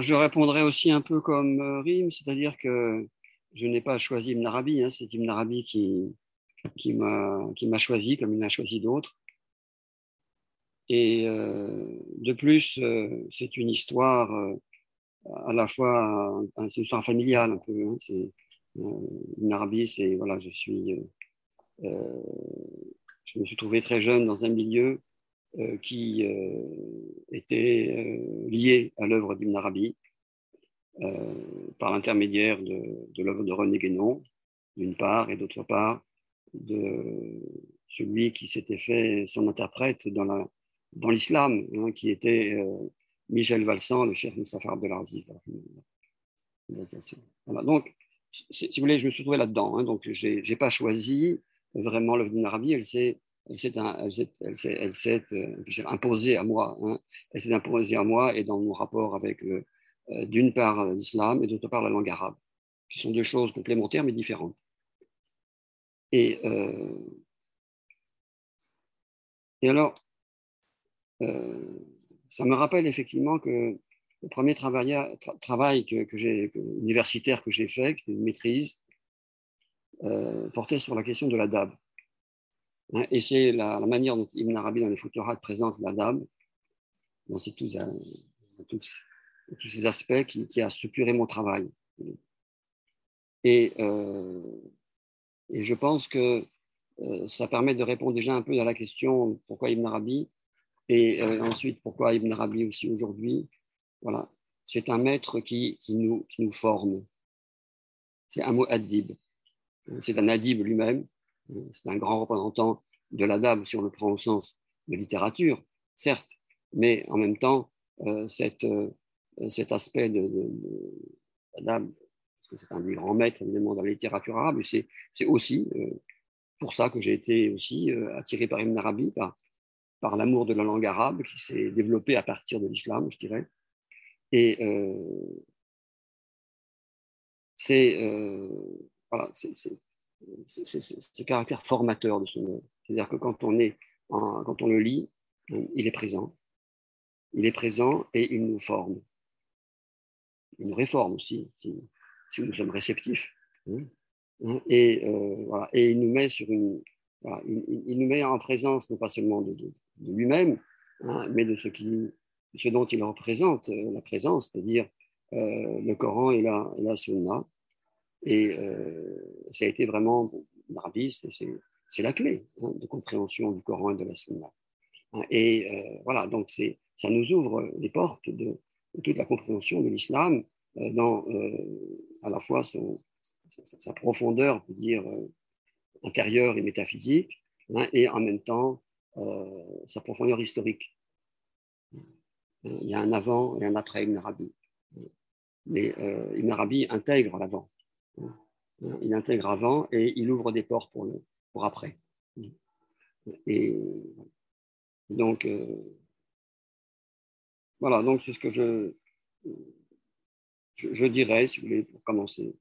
Je répondrai aussi un peu comme euh, Rim, c'est-à-dire que je n'ai pas choisi Ibn Arabi, hein, c'est Ibn Arabi qui, m'a choisi, comme il a choisi d'autres. Et euh, de plus, euh, c'est une histoire à la fois, une histoire familiale un peu. Hein, c'est, Ibn Arabi, voilà, je me suis trouvé très jeune dans un milieu qui était euh, lié à l'œuvre d'Ibn Arabi par l'intermédiaire de, l'œuvre de René Guénon, d'une part, et d'autre part, de celui qui s'était fait son interprète dans, l'islam, hein, qui était Michel Valsan, le chef Mustafa Abdelaziz. Voilà. Donc, si, vous voulez, je me suis trouvé là-dedans. Hein, donc, je n'ai pas choisi vraiment l'œuvre d'Ibn Arabi, elle s'est elle s'est euh, imposée à moi. Hein. Elle s'est imposée à moi et dans mon rapport avec, euh, d'une part, l'islam et d'autre part, la langue arabe, qui sont deux choses complémentaires mais différentes. Et, euh, alors, ça me rappelle effectivement que le premier travail, que, j'ai, universitaire que j'ai fait, qui une maîtrise, portait sur la question de la DAB. Hein, et c'est la, manière dont Ibn Arabi dans les Futurat présente la dame, dans tous, tous, ces aspects qui, a structuré mon travail. Et, euh, je pense que euh, ça permet de répondre déjà un peu à la question pourquoi Ibn Arabi? Et euh, ensuite pourquoi Ibn Arabi aussi aujourd'hui? Voilà, c'est un maître qui, qui, nous, qui nous forme. C'est un mot adib. C'est un adib lui-même c'est un grand représentant de l'adab, si on le prend au sens de littérature, certes, mais en même temps, euh, euh, cet aspect de, l'adab, parce que c'est un des grands maîtres évidemment dans la littérature arabe, c'est, aussi euh, pour ça que j'ai été aussi attiré par Ibn Arabi, par, l'amour de la langue arabe qui s'est développé à partir de l'islam, je dirais. Et c'est, voilà, c'est ce caractère formateur de ce mot. C'est-à-dire que quand on, est quand on le lit, il est présent. Il est présent et il nous forme. Il nous réforme aussi, si, nous sommes réceptifs. Hein. Hein. Et, euh, et il nous met sur une, il, nous met en présence non pas seulement de, lui-même, hein, mais de ce, qui, ce dont il représente euh, la présence, c'est-à-dire euh, le Coran et la, et la Sunna. Et euh, ça a été vraiment, l'Arabie, c'est la clé hein, de compréhension du Coran et de la Sunna. Hein, et euh, voilà, donc ça nous ouvre les portes de, toute la compréhension de l'islam euh, dans à la fois sa, profondeur, on peut dire, intérieure et métaphysique, hein, et en même temps sa profondeur historique. Il y a un avant et un après Ibn Arabi. Mais Ibn Arabi intègre l'avant. Il intègre avant et il ouvre des portes pour, pour après. Et donc, euh, voilà, donc c'est ce que je, je, dirais, si vous voulez, pour commencer.